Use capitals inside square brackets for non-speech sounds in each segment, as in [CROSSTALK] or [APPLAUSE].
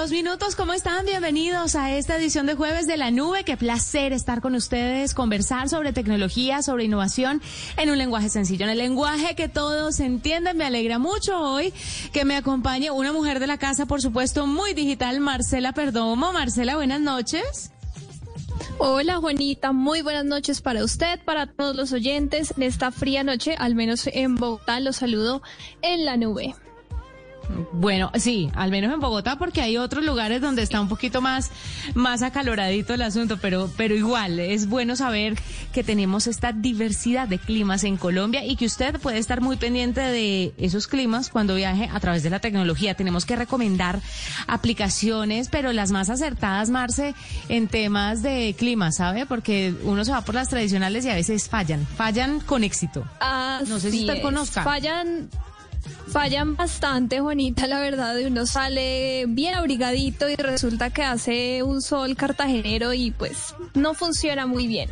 Dos minutos. ¿Cómo están? Bienvenidos a esta edición de jueves de la nube. Qué placer estar con ustedes, conversar sobre tecnología, sobre innovación en un lenguaje sencillo, en el lenguaje que todos entienden. Me alegra mucho hoy que me acompañe una mujer de la casa, por supuesto, muy digital, Marcela Perdomo. Marcela, buenas noches. Hola Juanita, muy buenas noches para usted, para todos los oyentes en esta fría noche, al menos en Bogotá, los saludo en la nube. Bueno, sí, al menos en Bogotá, porque hay otros lugares donde está un poquito más, más acaloradito el asunto, pero, pero igual es bueno saber que tenemos esta diversidad de climas en Colombia y que usted puede estar muy pendiente de esos climas cuando viaje a través de la tecnología. Tenemos que recomendar aplicaciones, pero las más acertadas, Marce, en temas de clima, ¿sabe? Porque uno se va por las tradicionales y a veces fallan, fallan con éxito. no sé si usted conozca. Fallan fallan bastante, Juanita, la verdad, uno sale bien abrigadito y resulta que hace un sol cartagenero y pues no funciona muy bien.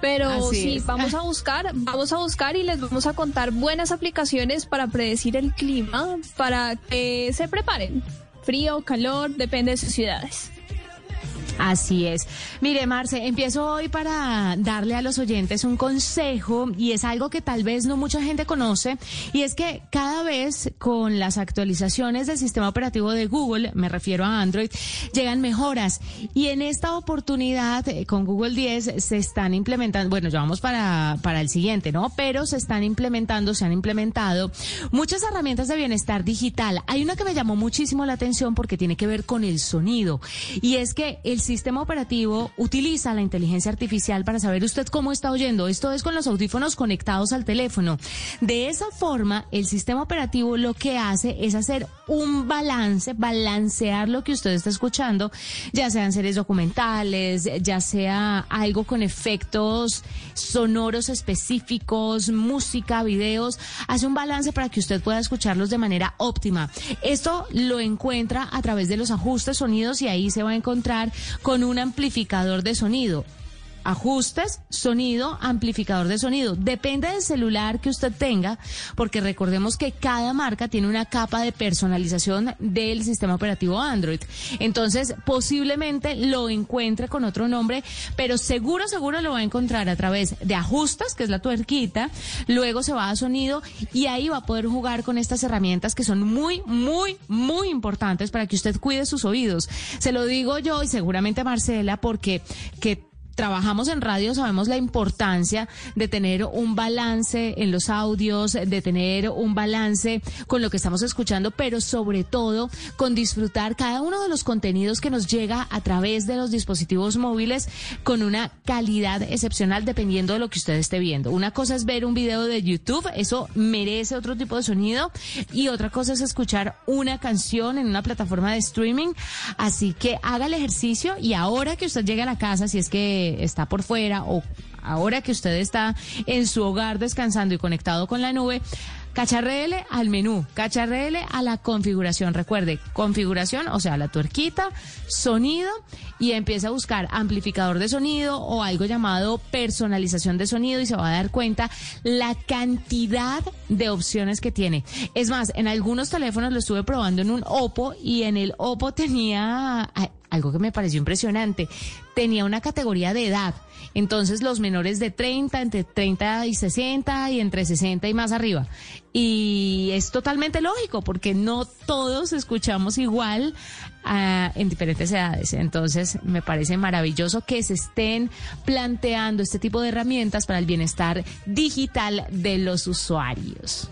Pero sí, vamos a [LAUGHS] buscar, vamos a buscar y les vamos a contar buenas aplicaciones para predecir el clima, para que se preparen. Frío, calor, depende de sus ciudades. Así es. Mire, Marce, empiezo hoy para darle a los oyentes un consejo y es algo que tal vez no mucha gente conoce y es que cada vez con las actualizaciones del sistema operativo de Google, me refiero a Android, llegan mejoras y en esta oportunidad eh, con Google 10 se están implementando, bueno, ya vamos para, para el siguiente, ¿no? Pero se están implementando, se han implementado muchas herramientas de bienestar digital. Hay una que me llamó muchísimo la atención porque tiene que ver con el sonido y es que el sistema operativo utiliza la inteligencia artificial para saber usted cómo está oyendo. Esto es con los audífonos conectados al teléfono. De esa forma, el sistema operativo lo que hace es hacer un balance, balancear lo que usted está escuchando, ya sean series documentales, ya sea algo con efectos sonoros específicos, música, videos, hace un balance para que usted pueda escucharlos de manera óptima. Esto lo encuentra a través de los ajustes sonidos y ahí se va a encontrar con un amplificador de sonido. Ajustes, sonido, amplificador de sonido. Depende del celular que usted tenga, porque recordemos que cada marca tiene una capa de personalización del sistema operativo Android. Entonces, posiblemente lo encuentre con otro nombre, pero seguro, seguro lo va a encontrar a través de ajustes, que es la tuerquita, luego se va a sonido y ahí va a poder jugar con estas herramientas que son muy, muy, muy importantes para que usted cuide sus oídos. Se lo digo yo y seguramente Marcela, porque que trabajamos en radio sabemos la importancia de tener un balance en los audios, de tener un balance con lo que estamos escuchando, pero sobre todo con disfrutar cada uno de los contenidos que nos llega a través de los dispositivos móviles con una calidad excepcional dependiendo de lo que usted esté viendo. Una cosa es ver un video de YouTube, eso merece otro tipo de sonido y otra cosa es escuchar una canción en una plataforma de streaming. Así que haga el ejercicio y ahora que usted llega a la casa, si es que está por fuera o ahora que usted está en su hogar descansando y conectado con la nube, cacharrele al menú, cacharrele a la configuración. Recuerde, configuración, o sea, la tuerquita, sonido y empieza a buscar amplificador de sonido o algo llamado personalización de sonido y se va a dar cuenta la cantidad de opciones que tiene. Es más, en algunos teléfonos lo estuve probando en un Oppo y en el Oppo tenía algo que me pareció impresionante. Tenía una categoría de edad. Entonces los menores de 30, entre 30 y 60 y entre 60 y más arriba. Y es totalmente lógico porque no todos escuchamos igual ah, en diferentes edades. Entonces me parece maravilloso que se estén planteando este tipo de herramientas para el bienestar digital de los usuarios.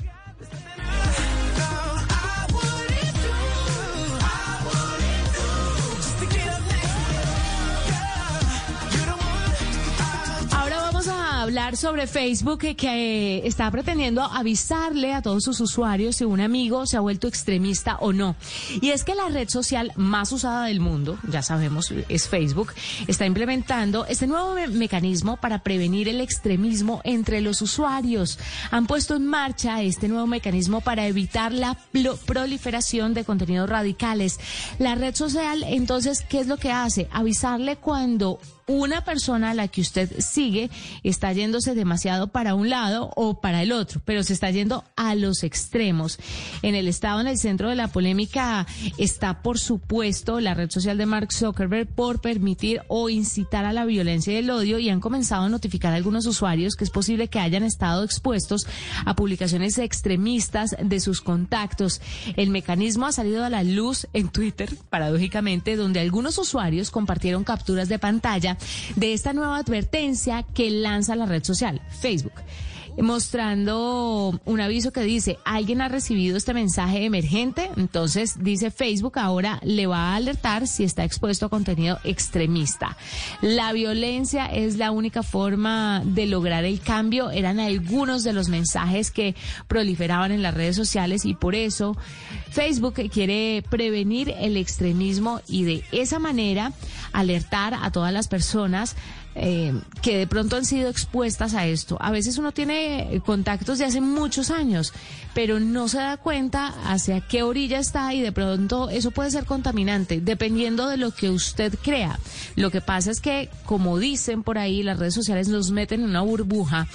Hablar sobre Facebook que, que, está pretendiendo avisarle a todos sus usuarios si un amigo se ha vuelto extremista o no. Y es que la red social más usada del mundo, ya sabemos, es Facebook, está implementando este nuevo mecanismo para prevenir el extremismo entre los usuarios. Han puesto en marcha este nuevo mecanismo para evitar la proliferación de contenidos radicales. La red social, entonces, ¿qué es lo que hace? Avisarle cuando una persona a la que usted sigue está yéndose demasiado para un lado o para el otro, pero se está yendo a los extremos. En el estado, en el centro de la polémica, está, por supuesto, la red social de Mark Zuckerberg por permitir o incitar a la violencia y el odio y han comenzado a notificar a algunos usuarios que es posible que hayan estado expuestos a publicaciones extremistas de sus contactos. El mecanismo ha salido a la luz en Twitter, paradójicamente, donde algunos usuarios compartieron capturas de pantalla de esta nueva advertencia que lanza la red social, Facebook mostrando un aviso que dice, alguien ha recibido este mensaje emergente, entonces dice Facebook ahora le va a alertar si está expuesto a contenido extremista. La violencia es la única forma de lograr el cambio, eran algunos de los mensajes que proliferaban en las redes sociales y por eso Facebook quiere prevenir el extremismo y de esa manera alertar a todas las personas eh, que de pronto han sido expuestas a esto. A veces uno tiene contactos de hace muchos años, pero no se da cuenta hacia qué orilla está y de pronto eso puede ser contaminante, dependiendo de lo que usted crea. Lo que pasa es que, como dicen por ahí, las redes sociales nos meten en una burbuja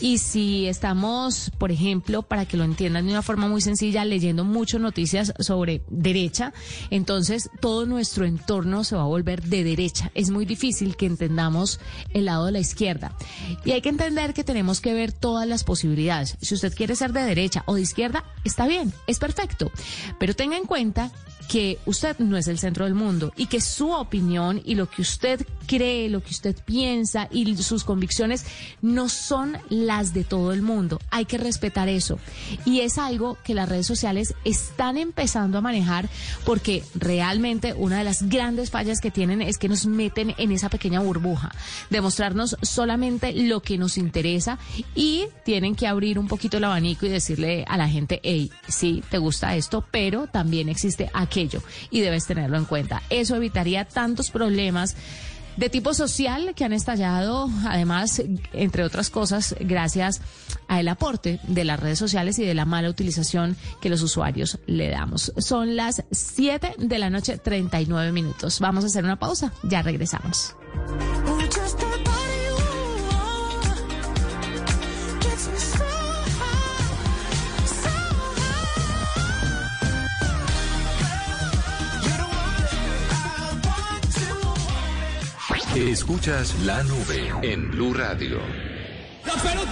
y si estamos, por ejemplo, para que lo entiendan de una forma muy sencilla, leyendo mucho noticias sobre derecha, entonces todo nuestro entorno se va a volver de derecha. Es muy difícil que entendamos el lado de la izquierda. Y hay que entender que tenemos que ver todas las posibilidades. Si usted quiere ser de derecha o de izquierda, está bien, es perfecto. Pero tenga en cuenta que usted no es el centro del mundo y que su opinión y lo que usted cree, lo que usted piensa y sus convicciones no son las de todo el mundo. Hay que respetar eso. Y es algo que las redes sociales están empezando a manejar porque realmente una de las grandes fallas que tienen es que nos meten en esa pequeña burbuja, demostrarnos solamente lo que nos interesa y tienen que abrir un poquito el abanico y decirle a la gente, hey, sí, te gusta esto, pero también existe aquello y debes tenerlo en cuenta. Eso evitaría tantos problemas de tipo social que han estallado, además, entre otras cosas, gracias al aporte de las redes sociales y de la mala utilización que los usuarios le damos. Son las 7 de la noche, 39 minutos. Vamos a hacer una pausa, ya regresamos. Escuchas la nube en Blue Radio.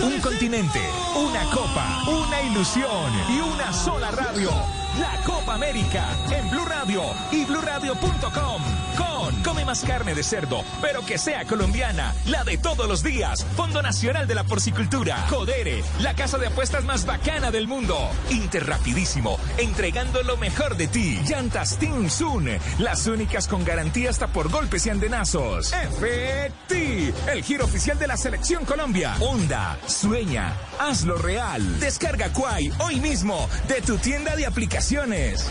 Un continente, una copa, una ilusión y una sola radio. La Copa América en Blue Radio y BlueRadio.com. Come más carne de cerdo, pero que sea colombiana, la de todos los días. Fondo Nacional de la Porcicultura. Codere, la casa de apuestas más bacana del mundo. Interrapidísimo, entregando lo mejor de ti. Llantas Team Sun, las únicas con garantía hasta por golpes y andenazos. FT, el giro oficial de la Selección Colombia. Onda, sueña, hazlo real. Descarga Quai hoy mismo de tu tienda de aplicaciones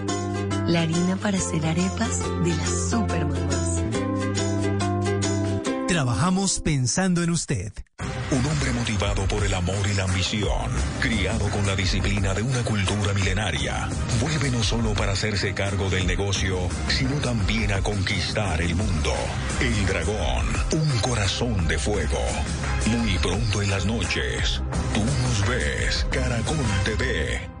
la harina para hacer arepas de las super mamás. Trabajamos pensando en usted. Un hombre motivado por el amor y la ambición, criado con la disciplina de una cultura milenaria, vuelve no solo para hacerse cargo del negocio, sino también a conquistar el mundo. El dragón, un corazón de fuego. Muy pronto en las noches, tú nos ves, Caracol TV.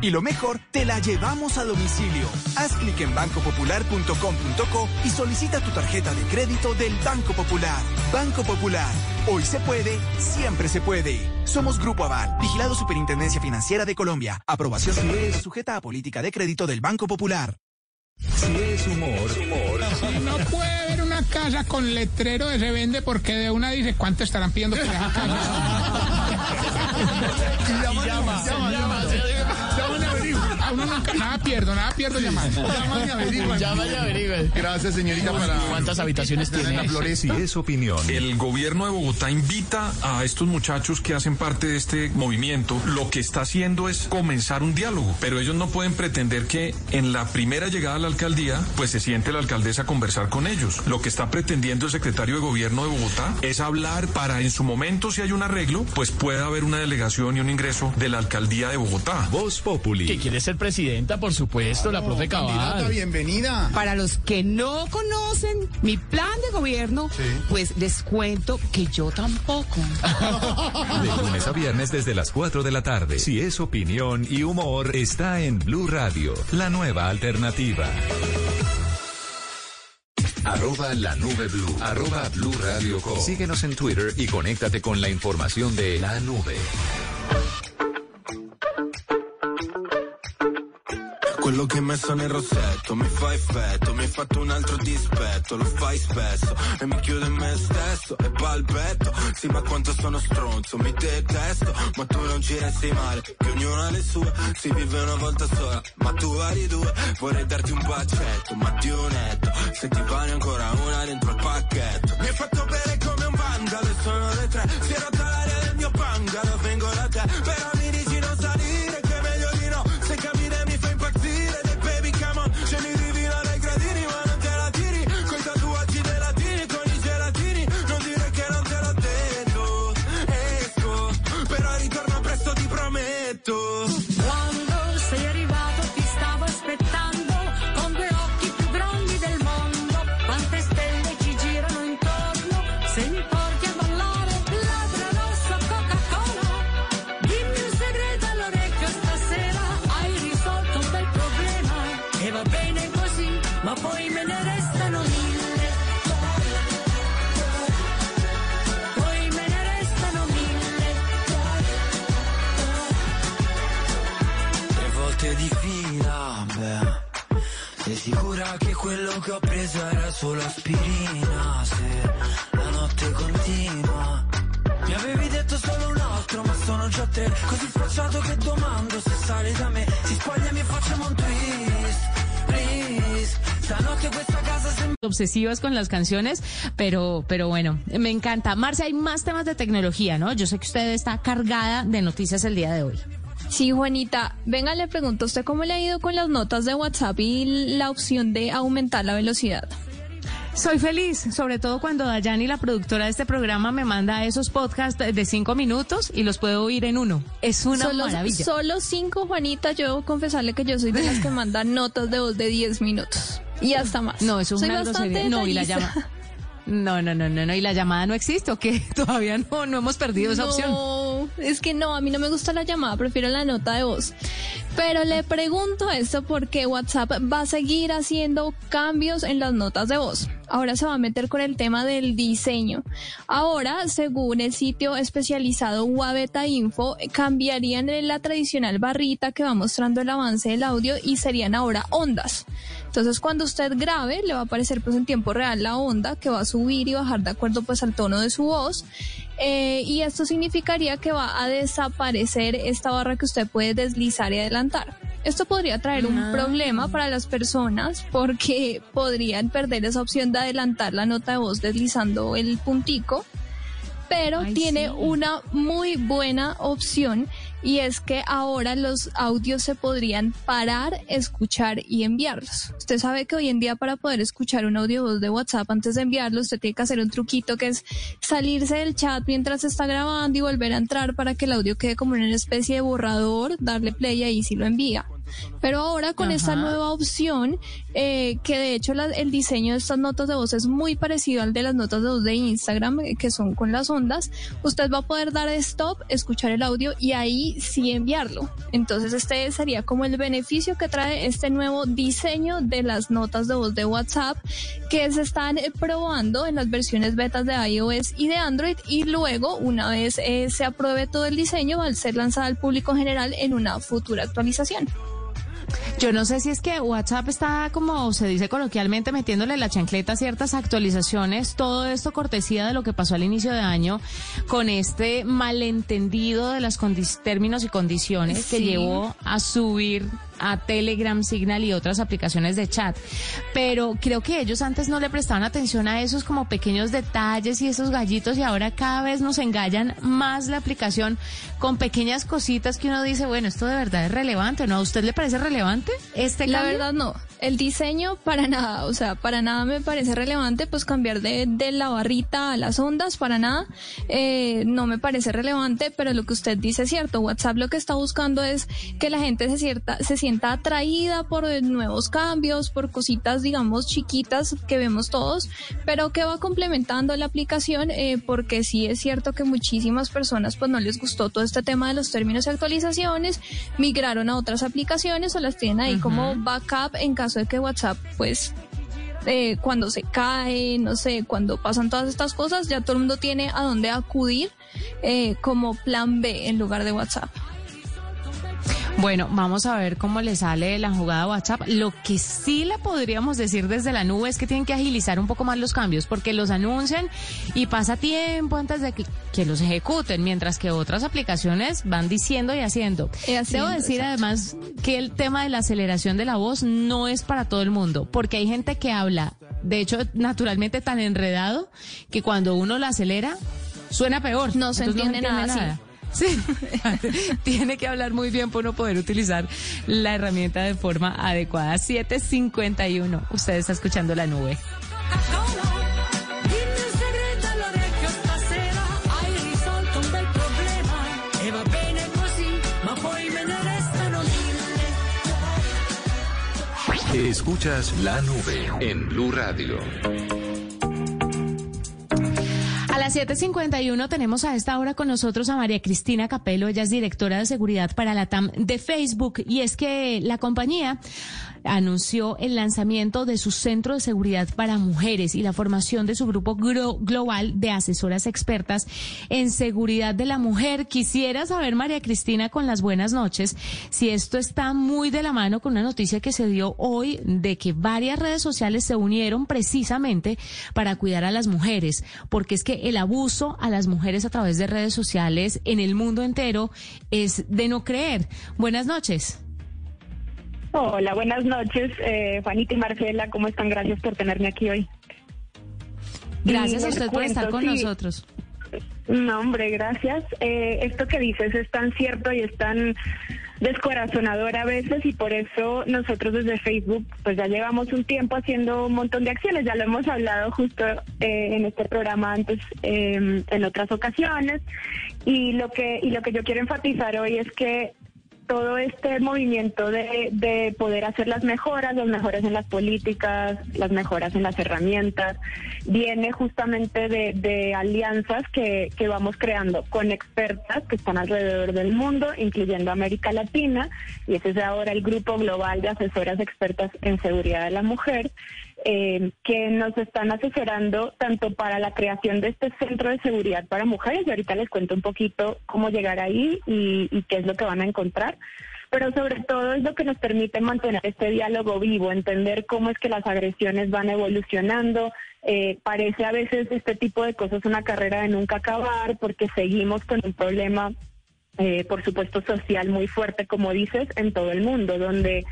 Y lo mejor, te la llevamos a domicilio. Haz clic en bancopopular.com.co y solicita tu tarjeta de crédito del Banco Popular. Banco Popular. Hoy se puede, siempre se puede. Somos Grupo Aval, vigilado Superintendencia Financiera de Colombia. Aprobación si sujeta a política de crédito del Banco Popular. Si es humor, humor. No puede haber una casa con letrero de se vende porque de una dice cuánto estarán pidiendo por esa casa. [LAUGHS] llama, llama, llama, uno nunca, nada pierdo, nada pierdo llamando. Llama y averigua. Llama y averigua. Gracias, señorita, para... ¿Cuántas habitaciones tiene? La Flores y es opinión. El gobierno de Bogotá invita a estos muchachos que hacen parte de este movimiento. Lo que está haciendo es comenzar un diálogo, pero ellos no pueden pretender que en la primera llegada a la alcaldía, pues se siente la alcaldesa a conversar con ellos. Lo que está pretendiendo el secretario de gobierno de Bogotá es hablar para en su momento, si hay un arreglo, pues pueda haber una delegación y un ingreso de la alcaldía de Bogotá. Voz Populi. ¿Qué quiere ser presidenta, por supuesto, la profe Cabal. bienvenida. Para los que no conocen mi plan de gobierno, pues les cuento que yo tampoco. [LAUGHS] De lunes a viernes desde las 4 de la tarde. Si es opinión y humor, está en Blue Radio, la nueva alternativa. Arroba la nube blue. Arroba blue radio Síguenos en Twitter y conéctate con la información de la nube. Quello che hai messo nel rossetto. Mi fa effetto, mi hai fatto un altro dispetto, lo fai spesso e mi chiudo in me stesso e palpetto. Sì, ma quanto sono stronzo, mi detesto, ma tu non ci resti male, che ognuno ha le sue, si vive una volta sola, ma tu vari due, vorrei darti un bacetto, ma un netto, se ti pare ancora una dentro il pacchetto. Mi hai fatto bere come un vandalo sono le tre, si è rotta l'aria del mio bungalow, vengo da te, però mi quello che ho preso era solo aspirina Se la notte continua Mi avevi detto solo un altro, ma sono già tre. Così spacciato che domando se sale da me. Si spoglia e facciamo un twist. Obsesivas con las canciones, pero, pero bueno, me encanta. Marce, hay más temas de tecnología, ¿no? Yo sé que usted está cargada de noticias el día de hoy. Sí, Juanita, venga, le pregunto a usted cómo le ha ido con las notas de WhatsApp y la opción de aumentar la velocidad. Soy feliz, sobre todo cuando Dayani, la productora de este programa, me manda esos podcasts de cinco minutos y los puedo oír en uno. Es una solo, maravilla. Solo cinco, Juanita. Yo debo confesarle que yo soy de las que [LAUGHS] mandan notas de voz de diez minutos y hasta más. No, eso es Soy una bastante grosería. No, y la llama. No, no, no, no, no, y la llamada no existe, ¿o qué? [LAUGHS] Todavía no, no hemos perdido esa opción. No, es que no, a mí no me gusta la llamada, prefiero la nota de voz. Pero le pregunto esto porque WhatsApp va a seguir haciendo cambios en las notas de voz. Ahora se va a meter con el tema del diseño. Ahora, según el sitio especializado Wabeta Info, cambiarían la tradicional barrita que va mostrando el avance del audio y serían ahora ondas. Entonces, cuando usted grabe, le va a aparecer pues en tiempo real la onda que va a subir y bajar de acuerdo pues al tono de su voz. Eh, y esto significaría que va a desaparecer esta barra que usted puede deslizar y adelantar. Esto podría traer un Ah. problema para las personas porque podrían perder esa opción de adelantar la nota de voz deslizando el puntico pero Ay, tiene sí. una muy buena opción y es que ahora los audios se podrían parar, escuchar y enviarlos. Usted sabe que hoy en día para poder escuchar un audio voz de WhatsApp antes de enviarlo, usted tiene que hacer un truquito que es salirse del chat mientras está grabando y volver a entrar para que el audio quede como en una especie de borrador, darle play y ahí sí lo envía. Pero ahora con esta Ajá. nueva opción, eh, que de hecho la- el diseño de estas notas de voz es muy parecido al de las notas de voz de Instagram, eh, que son con las ondas, usted va a poder dar stop, escuchar el audio y ahí sí enviarlo. Entonces este sería como el beneficio que trae este nuevo diseño de las notas de voz de WhatsApp que se están eh, probando en las versiones betas de iOS y de Android y luego una vez eh, se apruebe todo el diseño va a ser lanzada al público general en una futura actualización. Yo no sé si es que WhatsApp está, como se dice coloquialmente, metiéndole la chancleta a ciertas actualizaciones. Todo esto cortesía de lo que pasó al inicio de año con este malentendido de los términos y condiciones que llevó a subir a Telegram, Signal y otras aplicaciones de chat. Pero creo que ellos antes no le prestaban atención a esos como pequeños detalles y esos gallitos y ahora cada vez nos engallan más la aplicación con pequeñas cositas que uno dice, bueno, esto de verdad es relevante, ¿no? ¿A usted le parece relevante este La cambio? verdad no. El diseño para nada, o sea, para nada me parece relevante pues cambiar de, de la barrita a las ondas, para nada. Eh, no me parece relevante, pero lo que usted dice es cierto. WhatsApp lo que está buscando es que la gente se, cierta, se sienta atraída por eh, nuevos cambios, por cositas, digamos, chiquitas que vemos todos, pero que va complementando la aplicación eh, porque sí es cierto que muchísimas personas pues no les gustó todo este tema de los términos y actualizaciones, migraron a otras aplicaciones o las tienen ahí como backup en caso de que WhatsApp pues eh, cuando se cae, no sé, cuando pasan todas estas cosas, ya todo el mundo tiene a dónde acudir eh, como plan B en lugar de WhatsApp. Bueno, vamos a ver cómo le sale la jugada a WhatsApp. Lo que sí le podríamos decir desde la nube es que tienen que agilizar un poco más los cambios porque los anuncian y pasa tiempo antes de que, que los ejecuten, mientras que otras aplicaciones van diciendo y haciendo. Y haciendo, Debo decir exacto. además que el tema de la aceleración de la voz no es para todo el mundo, porque hay gente que habla, de hecho, naturalmente tan enredado que cuando uno la acelera suena peor. No se entiende nada, sí. Sí, [LAUGHS] tiene que hablar muy bien para uno poder utilizar la herramienta de forma adecuada. 751, usted está escuchando la nube. Escuchas la nube en Blue Radio. Las 7.51 tenemos a esta hora con nosotros a María Cristina Capelo, ella es directora de seguridad para la TAM de Facebook. Y es que la compañía anunció el lanzamiento de su Centro de Seguridad para Mujeres y la formación de su grupo global de asesoras expertas en seguridad de la mujer. Quisiera saber, María Cristina, con las buenas noches, si esto está muy de la mano con una noticia que se dio hoy de que varias redes sociales se unieron precisamente para cuidar a las mujeres, porque es que el abuso a las mujeres a través de redes sociales en el mundo entero es de no creer. Buenas noches. Hola, buenas noches, eh, Juanita y Marcela, ¿cómo están? Gracias por tenerme aquí hoy. Gracias Y a usted por estar con sí. nosotros. No, hombre, gracias. Eh, esto que dices es tan cierto y es tan descorazonador a veces y por eso nosotros desde Facebook pues ya llevamos un tiempo haciendo un montón de acciones, ya lo hemos hablado justo eh, en este programa antes eh, en otras ocasiones y lo que y lo que yo quiero enfatizar hoy es que todo este movimiento de, de poder hacer las mejoras, las mejoras en las políticas, las mejoras en las herramientas, viene justamente de, de alianzas que, que vamos creando con expertas que están alrededor del mundo, incluyendo América Latina, y ese es ahora el Grupo Global de Asesoras Expertas en Seguridad de la Mujer, eh, que nos están asesorando tanto para la creación de este centro de seguridad para mujeres, y ahorita les cuento un poquito cómo llegar ahí y, y qué es lo que van a encontrar, pero sobre todo es lo que nos permite mantener este diálogo vivo, entender cómo es que las agresiones van evolucionando. Eh, parece a veces este tipo de cosas una carrera de nunca acabar porque seguimos con un problema eh, por supuesto, social muy fuerte, como dices, en todo el mundo, donde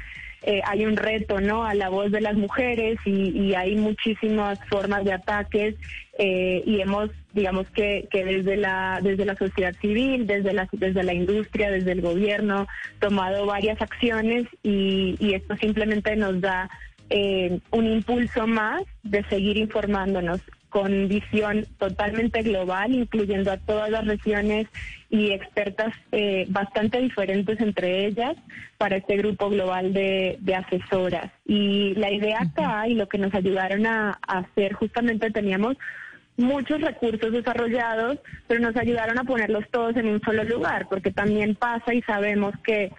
eh, hay un reto ¿no? a la voz de las mujeres y, hay muchísimas formas de ataques eh, y hemos, digamos que, que desde la desde la sociedad civil, desde la desde la industria, desde el gobierno, tomado varias acciones y, y esto simplemente nos da eh, un impulso más de seguir informándonos con visión totalmente global, incluyendo a todas las regiones y expertas eh, bastante diferentes entre ellas para este grupo global de, de asesoras. Y la idea acá y lo que nos ayudaron a, a hacer, justamente teníamos muchos recursos desarrollados, pero nos ayudaron a ponerlos todos en un solo lugar, porque también pasa y sabemos que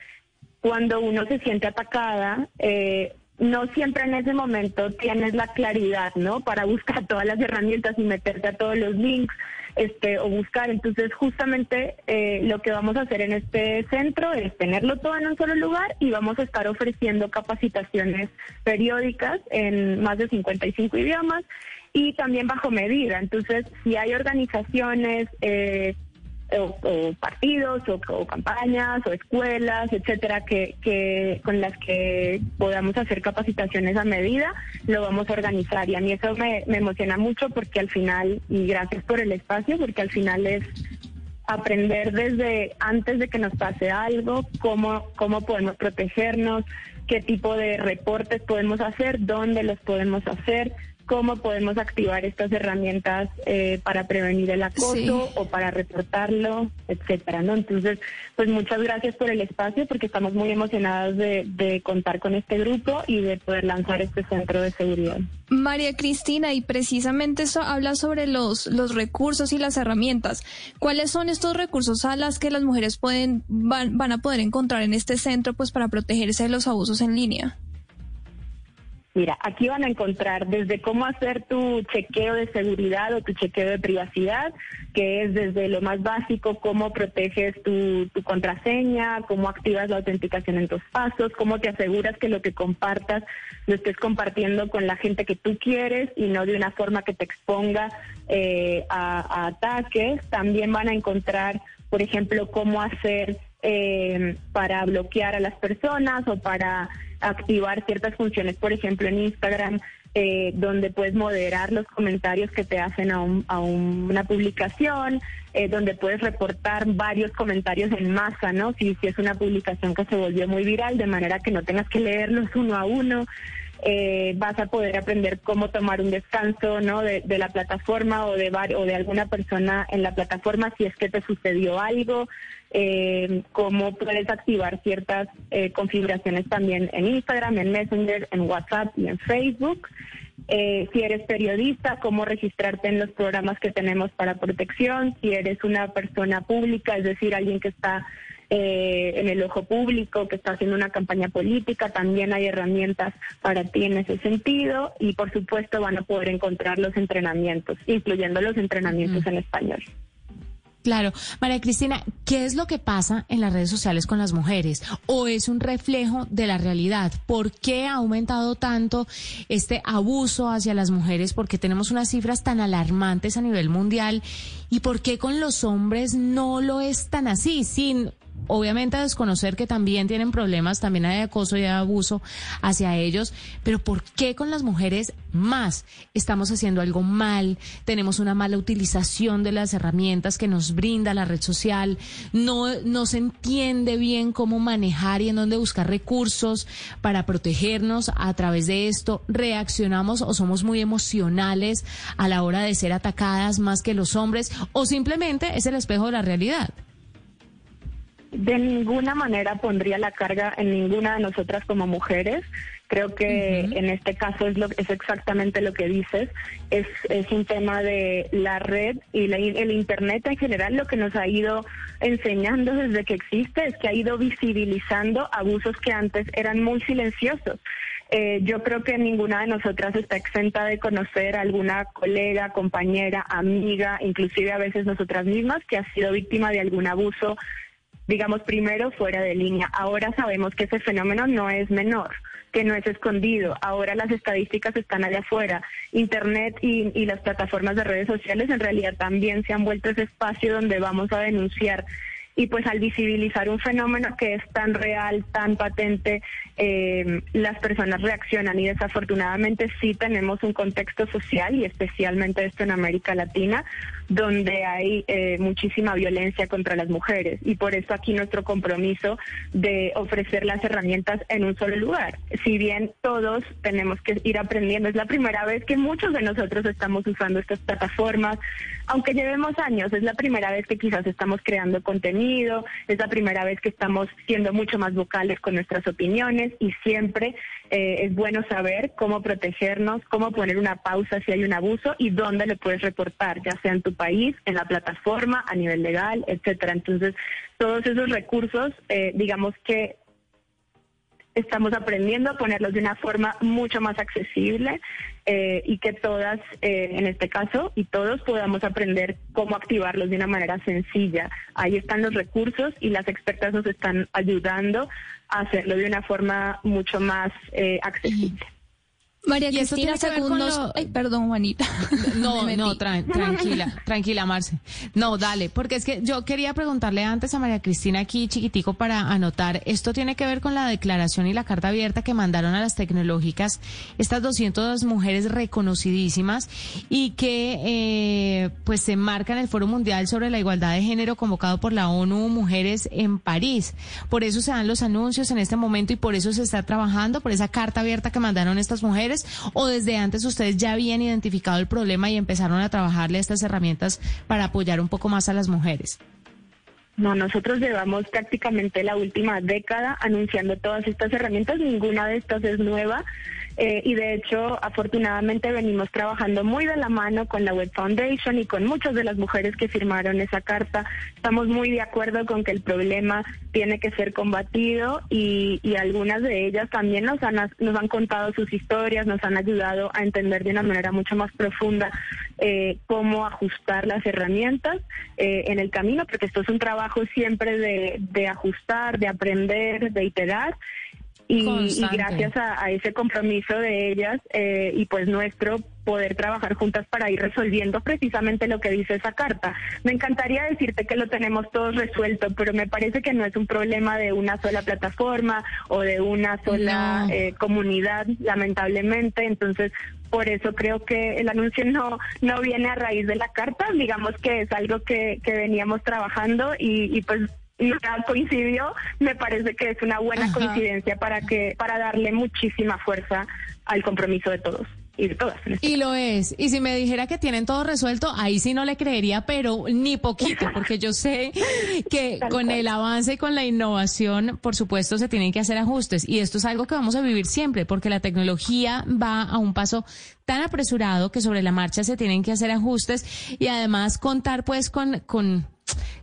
cuando uno se siente atacada, eh, no siempre en ese momento tienes la claridad, ¿no? Para buscar [LAUGHS] todas las herramientas y meterte a todos los links, este, o buscar. Entonces, justamente eh, lo que vamos a hacer en este centro es tenerlo todo en un solo lugar y vamos a estar ofreciendo capacitaciones periódicas en más de 55 idiomas y también bajo medida. Entonces, si hay organizaciones, eh, o, partidos o, o campañas o escuelas, etcétera, que, que con las que podamos hacer capacitaciones a medida, lo vamos a organizar. Y a mí eso me, me emociona mucho porque al final, y gracias por el espacio, porque al final es aprender desde antes de que nos pase algo, cómo, cómo podemos protegernos, qué tipo de reportes podemos hacer, dónde los podemos hacer, cómo podemos activar estas herramientas eh, para prevenir el acoso Sí. o para reportarlo, etcétera, ¿no? Entonces, pues muchas gracias por el espacio porque estamos muy emocionados de, de contar con este grupo y de poder lanzar este centro de seguridad. María Cristina, y precisamente eso habla sobre los, los recursos y las herramientas. ¿Cuáles son estos recursos a las que las mujeres pueden, van, van a poder encontrar en este centro pues para protegerse de los abusos en línea? Mira, aquí van a encontrar desde cómo hacer tu chequeo de seguridad o tu chequeo de privacidad, que es desde lo más básico, cómo proteges tu, tu contraseña, cómo activas la autenticación en tus pasos, cómo te aseguras que lo que compartas lo estés compartiendo con la gente que tú quieres y no de una forma que te exponga eh, a, a ataques. También van a encontrar, por ejemplo, cómo hacer eh, para bloquear a las personas o para activar ciertas funciones, por ejemplo, en Instagram, eh, donde puedes moderar los comentarios que te hacen a, un- a un- una publicación, eh, donde puedes reportar varios comentarios en masa, ¿no? Si, es una publicación que se volvió muy viral, de manera que no tengas que leerlos uno a uno. Eh, vas a poder aprender cómo tomar un descanso ¿no? de, la plataforma o de, o de alguna persona en la plataforma si es que te sucedió algo, eh, cómo puedes activar ciertas eh, configuraciones también en Instagram, en Messenger, en WhatsApp y en Facebook. Eh, si eres periodista, cómo registrarte en los programas que tenemos para protección. Si eres una persona pública, es decir, alguien que está eh, en el ojo público, que está haciendo una campaña política, también hay herramientas para ti en ese sentido y por supuesto van a poder encontrar los entrenamientos, incluyendo los entrenamientos en español. Claro. María Cristina, ¿qué es lo que pasa en las redes sociales con las mujeres? ¿O es un reflejo de la realidad? ¿Por qué ha aumentado tanto este abuso hacia las mujeres? ¿Por qué tenemos unas cifras tan alarmantes a nivel mundial? ¿Y por qué con los hombres no lo es tan así? Sin obviamente desconocer que también tienen problemas, también hay acoso y hay abuso hacia ellos, pero ¿por qué con las mujeres más? Estamos haciendo algo mal, tenemos una mala utilización de las herramientas que nos brinda la red social, no, no se entiende bien cómo manejar y en dónde buscar recursos para protegernos a través de esto, reaccionamos o somos muy emocionales a la hora de ser atacadas más que los hombres o simplemente es el espejo de la realidad de ninguna manera pondría la carga en ninguna de nosotras como mujeres. Creo que en este caso es, lo, es exactamente lo que dices. Es, es un tema de la red y el Internet en general lo que nos ha ido enseñando desde que existe es que ha ido visibilizando abusos que antes eran muy silenciosos. Eh, yo creo que ninguna de nosotras está exenta de conocer a alguna colega, compañera, amiga, inclusive a veces nosotras mismas, que ha sido víctima de algún abuso digamos, primero fuera de línea. Ahora sabemos que ese fenómeno no es menor, que no es escondido. Ahora las estadísticas están allá afuera. Internet y, las plataformas de redes sociales en realidad también se han vuelto ese espacio donde vamos a denunciar y pues al visibilizar un fenómeno que es tan real, tan patente, eh, las personas reaccionan y desafortunadamente sí tenemos un contexto social y especialmente esto en América Latina donde hay eh, muchísima violencia contra las mujeres y por eso aquí nuestro compromiso de ofrecer las herramientas en un solo lugar. Si bien todos tenemos que ir aprendiendo, es la primera vez que muchos de nosotros estamos usando estas plataformas, aunque llevemos años, es la primera vez que quizás estamos creando contenido, es la primera vez que estamos siendo mucho más vocales con nuestras opiniones y siempre eh, es bueno saber cómo protegernos, cómo poner una pausa si hay un abuso y dónde lo puedes reportar, ya sea en tu país, en la plataforma, a nivel legal, etcétera. Entonces, todos esos recursos, eh, digamos que estamos aprendiendo a ponerlos de una forma mucho más accesible eh, y que todas, eh, en este caso, y todos podamos aprender cómo activarlos de una manera sencilla. Ahí están los recursos y las expertas nos están ayudando hacerlo de una forma mucho más eh, accesible. María Cristina, segundos. Ay, perdón, Juanita. [LAUGHS] [LAUGHS] No, no, tranquila, tranquila, Marce. No, dale, porque es que yo quería preguntarle antes a María Cristina aquí, chiquitico, para anotar. Esto tiene que ver con la declaración y la carta abierta que mandaron a las tecnológicas estas 200 mujeres reconocidísimas y que, eh, pues, se marca en el Foro Mundial sobre la Igualdad de Género convocado por la ONU Mujeres en París. Por eso se dan los anuncios en este momento y por eso se está trabajando, por esa carta abierta que mandaron estas mujeres o desde antes ustedes ya habían identificado el problema y empezaron a trabajarle estas herramientas para apoyar un poco más a las mujeres? No, nosotros llevamos prácticamente la última década anunciando todas estas herramientas, ninguna de estas es nueva. Eh, y de hecho, afortunadamente venimos trabajando muy de la mano con la Web Foundation y con muchas de las mujeres que firmaron esa carta. Estamos muy de acuerdo con que el problema tiene que ser combatido y, y algunas de ellas también nos han, nos han contado sus historias, nos han ayudado a entender de una manera mucho más profunda eh, cómo ajustar las herramientas eh, en el camino, porque esto es un trabajo siempre de, de ajustar, de aprender, de iterar. Y, gracias a, ese compromiso de ellas eh, y pues nuestro poder trabajar juntas para ir resolviendo precisamente lo que dice esa carta. Me encantaría decirte que lo tenemos todos resuelto, pero me parece que no es un problema de una sola plataforma o de una sola eh, comunidad, lamentablemente. Entonces, por eso creo que el anuncio no no viene a raíz de la carta, digamos que es algo que, que veníamos trabajando y, y pues ha coincidió, me parece que es una buena coincidencia para que para darle muchísima fuerza al compromiso de todos y de todas. Este y lo es. Y si me dijera que tienen todo resuelto, ahí sí no le creería, pero ni poquito, [LAUGHS] porque yo sé que con el avance y con la innovación, por supuesto, se tienen que hacer ajustes. Y esto es algo que vamos a vivir siempre, porque la tecnología va a un paso tan apresurado que sobre la marcha se tienen que hacer ajustes y además contar pues con, con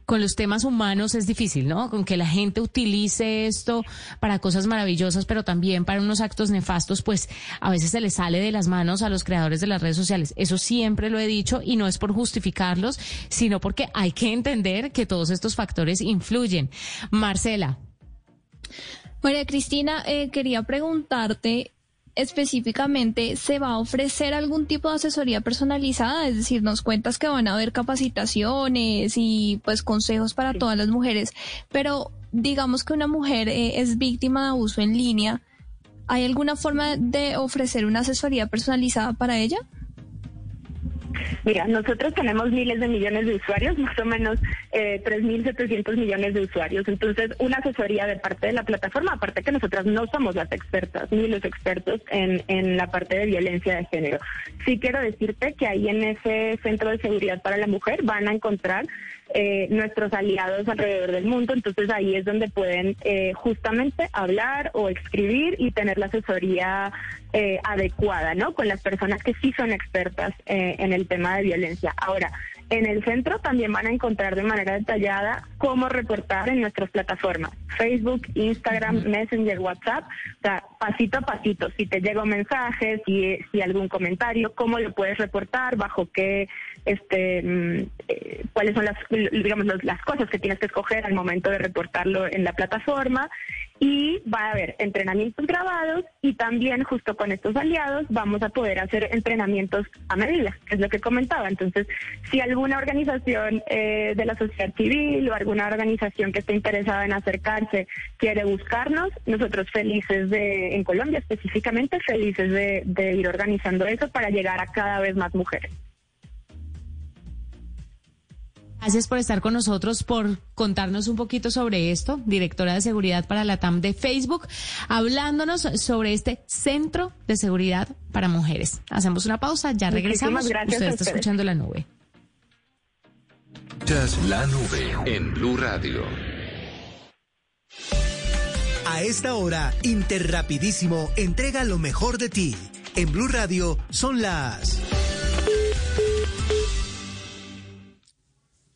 con los temas humanos es difícil, ¿no? Con que la gente utilice esto para cosas maravillosas, pero también para unos actos nefastos, pues a veces se les sale de las manos a los creadores de las redes sociales. Eso siempre lo he dicho y no es por justificarlos, sino porque hay que entender que todos estos factores influyen. Marcela. María Cristina, eh, quería preguntarte específicamente, ¿se va a ofrecer algún tipo de asesoría personalizada? Es decir, nos cuentas que van a haber capacitaciones y pues consejos para todas las mujeres, pero digamos que una mujer eh, es víctima de abuso en línea, ¿hay alguna forma de ofrecer una asesoría personalizada para ella? Mira, nosotros tenemos miles de millones de usuarios, más o menos eh, 3.700 millones de usuarios. Entonces, una asesoría de parte de la plataforma, aparte que nosotras no somos las expertas ni los expertos en, en la parte de violencia de género. Sí quiero decirte que ahí en ese Centro de Seguridad para la Mujer van a encontrar eh, nuestros aliados alrededor del mundo. Entonces ahí es donde pueden eh, justamente hablar o escribir y tener la asesoría eh, adecuada, ¿no? Con las personas que sí son expertas eh, en el tema de violencia. Ahora, en el centro también van a encontrar de manera detallada cómo reportar en nuestras plataformas, Facebook, Instagram, Messenger, WhatsApp, o sea, pasito a pasito, si te llega un mensaje, si, si algún comentario, cómo lo puedes reportar, bajo qué, este, mm, eh, cuáles son las, digamos, las cosas que tienes que escoger al momento de reportarlo en la plataforma y va a haber entrenamientos grabados y también justo con estos aliados vamos a poder hacer entrenamientos a medida, que es lo que comentaba. Entonces, si alguna organización eh, de la sociedad civil o alguna organización que esté interesada en acercarse quiere buscarnos, nosotros felices de, en Colombia específicamente, felices de, de ir organizando eso para llegar a cada vez más mujeres. Gracias por estar con nosotros, por contarnos un poquito sobre esto, directora de seguridad para la TAM de Facebook, hablándonos sobre este centro de seguridad para mujeres. Hacemos una pausa, ya regresamos. Gracias Usted está escuchando la nube. La nube en Blue Radio. A esta hora, Interrapidísimo entrega lo mejor de ti. En Blue Radio son las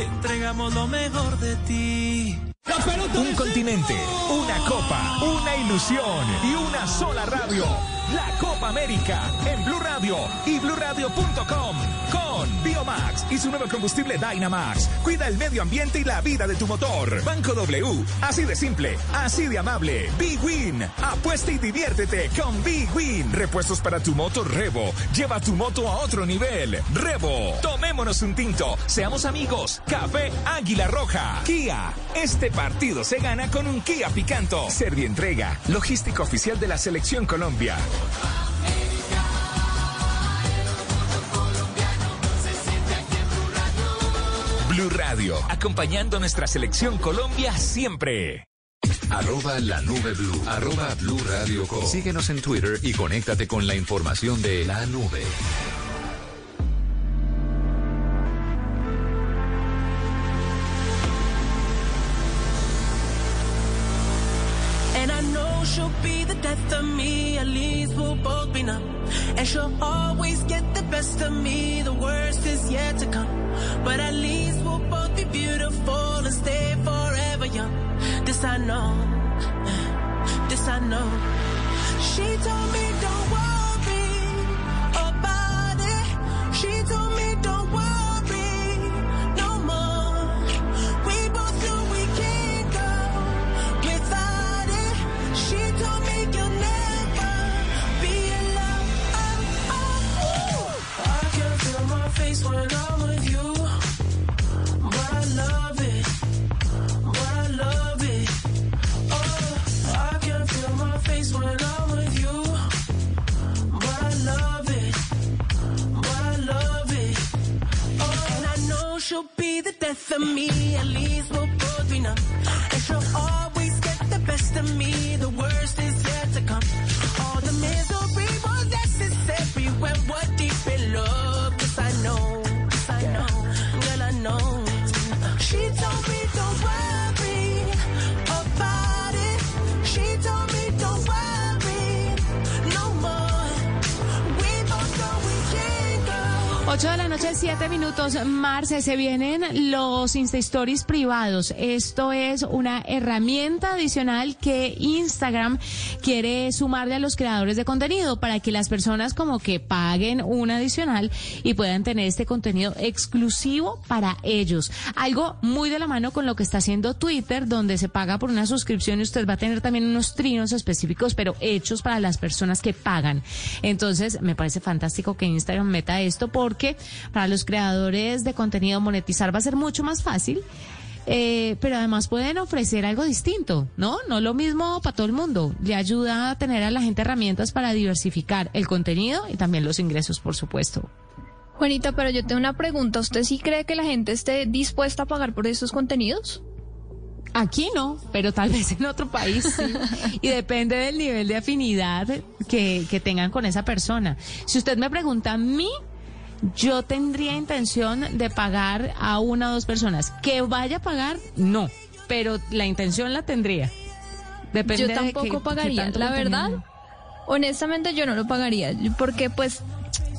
Entregamos lo mejor de ti. Un continente, una copa, una ilusión y una sola radio. La Copa América en Blue Radio y BlueRadio.com Biomax y su nuevo combustible Dynamax. Cuida el medio ambiente y la vida de tu motor. Banco W, así de simple, así de amable. Big Win, apuesta y diviértete con Big Win. Repuestos para tu moto Revo. Lleva tu moto a otro nivel. Revo, tomémonos un tinto, seamos amigos. Café Águila Roja. Kia, este partido se gana con un Kia Picanto. Servientrega, logística oficial de la Selección Colombia. Blue Radio, acompañando nuestra selección Colombia siempre. Arroba la nube blue. Arroba blue radio com. Síguenos en Twitter y conéctate con la información de la nube. And I know she'll be the death of me, at least we'll both be numb. And she'll always get best of me, the worst is yet to come. But at least we'll both be beautiful and stay forever young. This I know, this I know. She told me don't worry 7 minutos. Marce, se vienen los Insta Stories privados. Esto es una herramienta adicional que Instagram quiere sumarle a los creadores de contenido para que las personas como que paguen un adicional y puedan tener este contenido exclusivo para ellos. Algo muy de la mano con lo que está haciendo Twitter, donde se paga por una suscripción y usted va a tener también unos trinos específicos, pero hechos para las personas que pagan. Entonces, me parece fantástico que Instagram meta esto porque para los creadores de contenido monetizar va a ser mucho más fácil. Eh, pero además pueden ofrecer algo distinto, ¿no? No lo mismo para todo el mundo. Le ayuda a tener a la gente herramientas para diversificar el contenido y también los ingresos, por supuesto. Juanita, pero yo tengo una pregunta. ¿Usted sí cree que la gente esté dispuesta a pagar por esos contenidos? Aquí no, pero tal [LAUGHS] vez en otro país sí. Y depende del nivel de afinidad que, que tengan con esa persona. Si usted me pregunta a mí, yo tendría intención de pagar a una o dos personas. Que vaya a pagar, no. Pero la intención la tendría. Depende yo tampoco pagaría. La verdad, honestamente yo no lo pagaría. Porque pues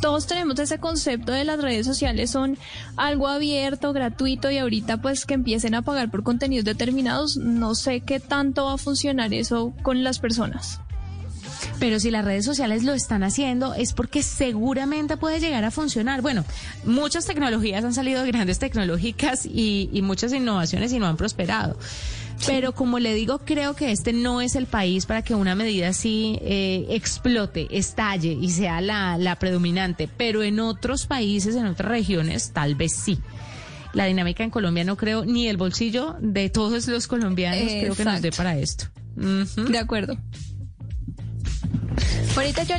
todos tenemos ese concepto de las redes sociales son algo abierto, gratuito y ahorita pues que empiecen a pagar por contenidos determinados, no sé qué tanto va a funcionar eso con las personas. Pero si las redes sociales lo están haciendo es porque seguramente puede llegar a funcionar. Bueno, muchas tecnologías han salido grandes tecnológicas y, y muchas innovaciones y no han prosperado. Pero como le digo, creo que este no es el país para que una medida así eh, explote, estalle y sea la, la predominante. Pero en otros países, en otras regiones, tal vez sí. La dinámica en Colombia no creo, ni el bolsillo de todos los colombianos creo que nos dé para esto. De acuerdo. Ahorita yo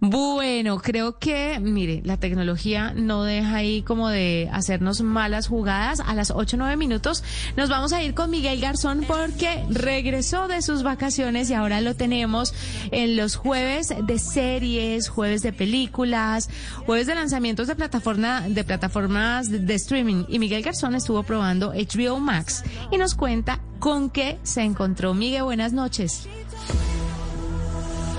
Bueno, creo que, mire, la tecnología no deja ahí como de hacernos malas jugadas. A las 8 o 9 minutos nos vamos a ir con Miguel Garzón porque regresó de sus vacaciones y ahora lo tenemos en los jueves de series, jueves de películas, jueves de lanzamientos de, plataforma, de plataformas de, de streaming. Y Miguel Garzón estuvo probando HBO Max y nos cuenta con qué se encontró. Miguel, buenas noches.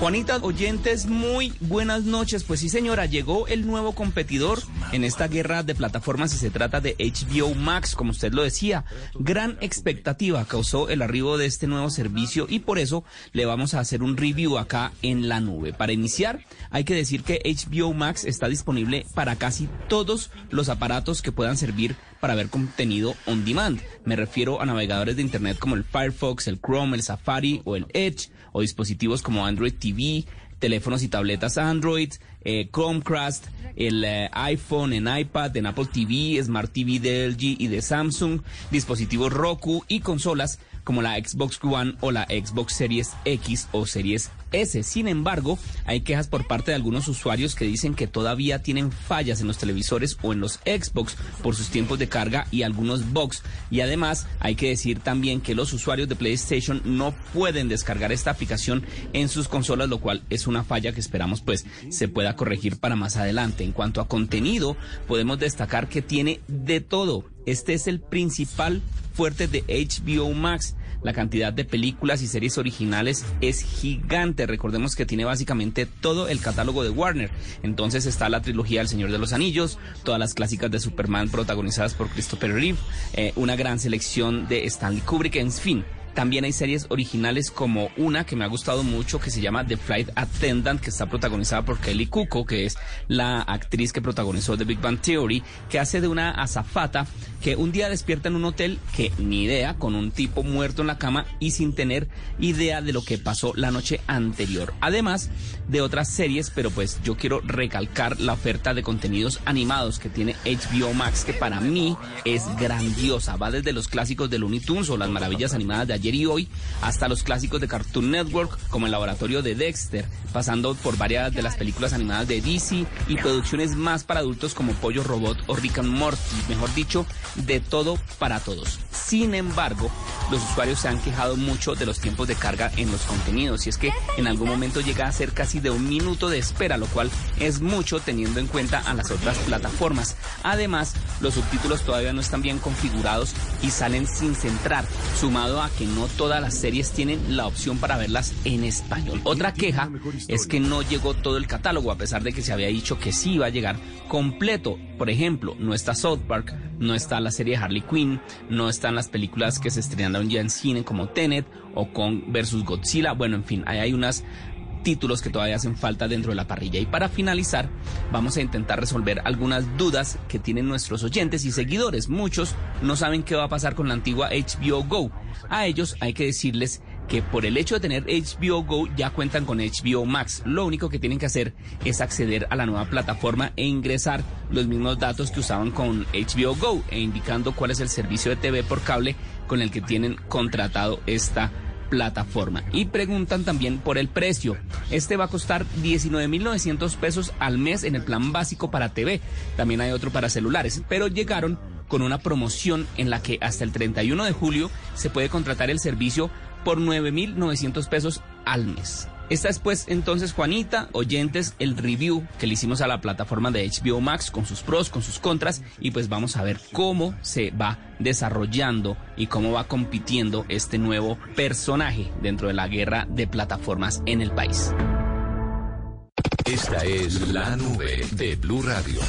Juanita, oyentes, muy buenas noches. Pues sí, señora, llegó el nuevo competidor en esta guerra de plataformas y se trata de HBO Max, como usted lo decía. Gran expectativa causó el arribo de este nuevo servicio y por eso le vamos a hacer un review acá en la nube. Para iniciar, hay que decir que HBO Max está disponible para casi todos los aparatos que puedan servir para ver contenido on demand. Me refiero a navegadores de Internet como el Firefox, el Chrome, el Safari o el Edge, o dispositivos como Android TV, teléfonos y tabletas Android, eh, Chromecast, el eh, iPhone, en iPad, en Apple TV, Smart TV de LG y de Samsung, dispositivos Roku y consolas como la Xbox One o la Xbox Series X o Series S. Sin embargo, hay quejas por parte de algunos usuarios que dicen que todavía tienen fallas en los televisores o en los Xbox por sus tiempos de carga y algunos bugs. Y además, hay que decir también que los usuarios de PlayStation no pueden descargar esta aplicación en sus consolas, lo cual es una falla que esperamos pues se pueda corregir para más adelante. En cuanto a contenido, podemos destacar que tiene de todo. Este es el principal fuerte de HBO Max. La cantidad de películas y series originales es gigante. Recordemos que tiene básicamente todo el catálogo de Warner. Entonces está la trilogía El Señor de los Anillos, todas las clásicas de Superman protagonizadas por Christopher Reeve, eh, una gran selección de Stanley Kubrick, en fin. También hay series originales como una que me ha gustado mucho que se llama The Flight Attendant, que está protagonizada por Kelly Cuoco, que es la actriz que protagonizó The Big Bang Theory, que hace de una azafata que un día despierta en un hotel que ni idea, con un tipo muerto en la cama y sin tener idea de lo que pasó la noche anterior. Además de otras series, pero pues yo quiero recalcar la oferta de contenidos animados que tiene HBO Max, que para mí es grandiosa. Va desde los clásicos de Looney Tunes o las maravillas animadas de y hoy, hasta los clásicos de Cartoon Network, como el laboratorio de Dexter, pasando por varias de las películas animadas de DC y producciones más para adultos como Pollo Robot o Rick and Morty, mejor dicho, de todo para todos. Sin embargo, los usuarios se han quejado mucho de los tiempos de carga en los contenidos y es que en algún momento llega a ser casi de un minuto de espera, lo cual es mucho teniendo en cuenta a las otras plataformas. Además, los subtítulos todavía no están bien configurados y salen sin centrar, sumado a que no todas las series tienen la opción para verlas en español. Otra queja es que no llegó todo el catálogo, a pesar de que se había dicho que sí iba a llegar completo. Por ejemplo, no está South Park, no está la serie Harley Quinn, no están las películas que se estrenaron ya en cine como Tenet o con versus Godzilla. Bueno, en fin, ahí hay unas títulos que todavía hacen falta dentro de la parrilla. Y para finalizar, vamos a intentar resolver algunas dudas que tienen nuestros oyentes y seguidores. Muchos no saben qué va a pasar con la antigua HBO Go. A ellos hay que decirles que por el hecho de tener HBO Go ya cuentan con HBO Max. Lo único que tienen que hacer es acceder a la nueva plataforma e ingresar los mismos datos que usaban con HBO Go e indicando cuál es el servicio de TV por cable con el que tienen contratado esta plataforma. Y preguntan también por el precio. Este va a costar 19.900 pesos al mes en el plan básico para TV. También hay otro para celulares, pero llegaron con una promoción en la que hasta el 31 de julio se puede contratar el servicio por 9.900 pesos al mes. Esta es pues entonces, Juanita, oyentes, el review que le hicimos a la plataforma de HBO Max con sus pros, con sus contras y pues vamos a ver cómo se va desarrollando y cómo va compitiendo este nuevo personaje dentro de la guerra de plataformas en el país. Esta es la nube de Blue Radio.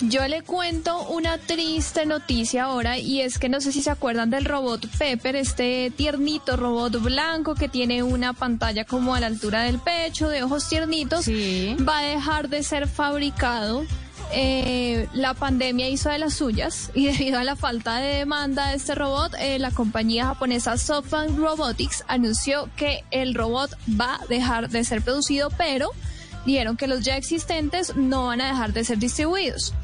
Yo le cuento una triste noticia ahora y es que no sé si se acuerdan del robot Pepper, este tiernito robot blanco que tiene una pantalla como a la altura del pecho, de ojos tiernitos, va a dejar de ser fabricado. Eh, la pandemia hizo de las suyas y [LAUGHS] debido a la falta de demanda de este robot, eh, la compañía japonesa SoftBank Robotics anunció que el robot va a dejar de ser producido, pero dijeron que los ya existentes no van a dejar de ser distribuidos.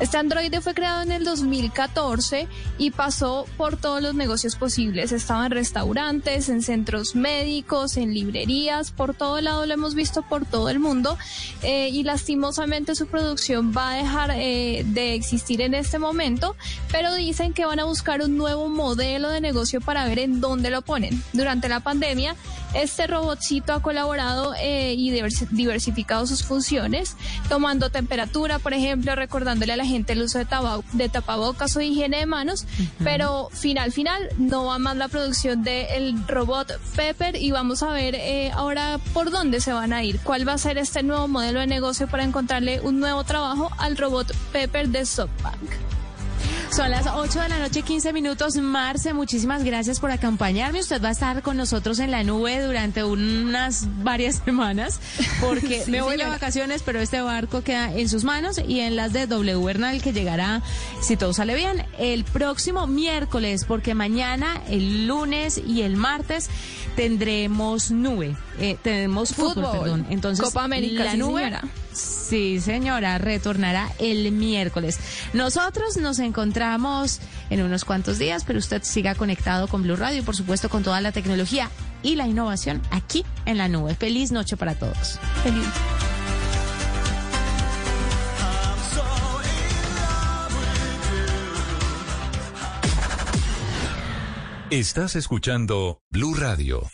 Este androide fue creado en el 2014 y pasó por todos los negocios posibles. Estaba en restaurantes, en centros médicos, en librerías, por todo lado lo hemos visto por todo el mundo eh, y lastimosamente su producción va a dejar eh, de existir en este momento, pero dicen que van a buscar un nuevo modelo de negocio para ver en dónde lo ponen. Durante la pandemia, este robotcito ha colaborado eh, y diversificado sus funciones, tomando temperatura, por ejemplo, recordándole a la gente el uso de, de tapabocas o higiene de manos, pero final, final, no va más la producción del robot Pepper y vamos a ver eh, ahora por dónde se van a ir, cuál va a ser este nuevo modelo de negocio para encontrarle un nuevo trabajo al robot Pepper de SoftBank. Son las 8 de la noche, 15 minutos. Marce, muchísimas gracias por acompañarme. Usted va a estar con nosotros en la nube durante unas varias [LAUGHS] semanas, porque [LAUGHS] me voy de vacaciones, pero este barco queda en sus manos y en las de W Bernal, que llegará, si todo sale bien, el próximo miércoles, porque mañana, el lunes y el martes tendremos nube, eh, tenemos fútbol, perdón. Entonces, Copa América, la nube. Sí, señora, retornará el miércoles. Nosotros nos encontramos en unos cuantos días, pero usted siga conectado con Blue Radio y por supuesto con toda la tecnología y la innovación aquí en la nube. Feliz noche para todos. Feliz. Estás escuchando Blue Radio.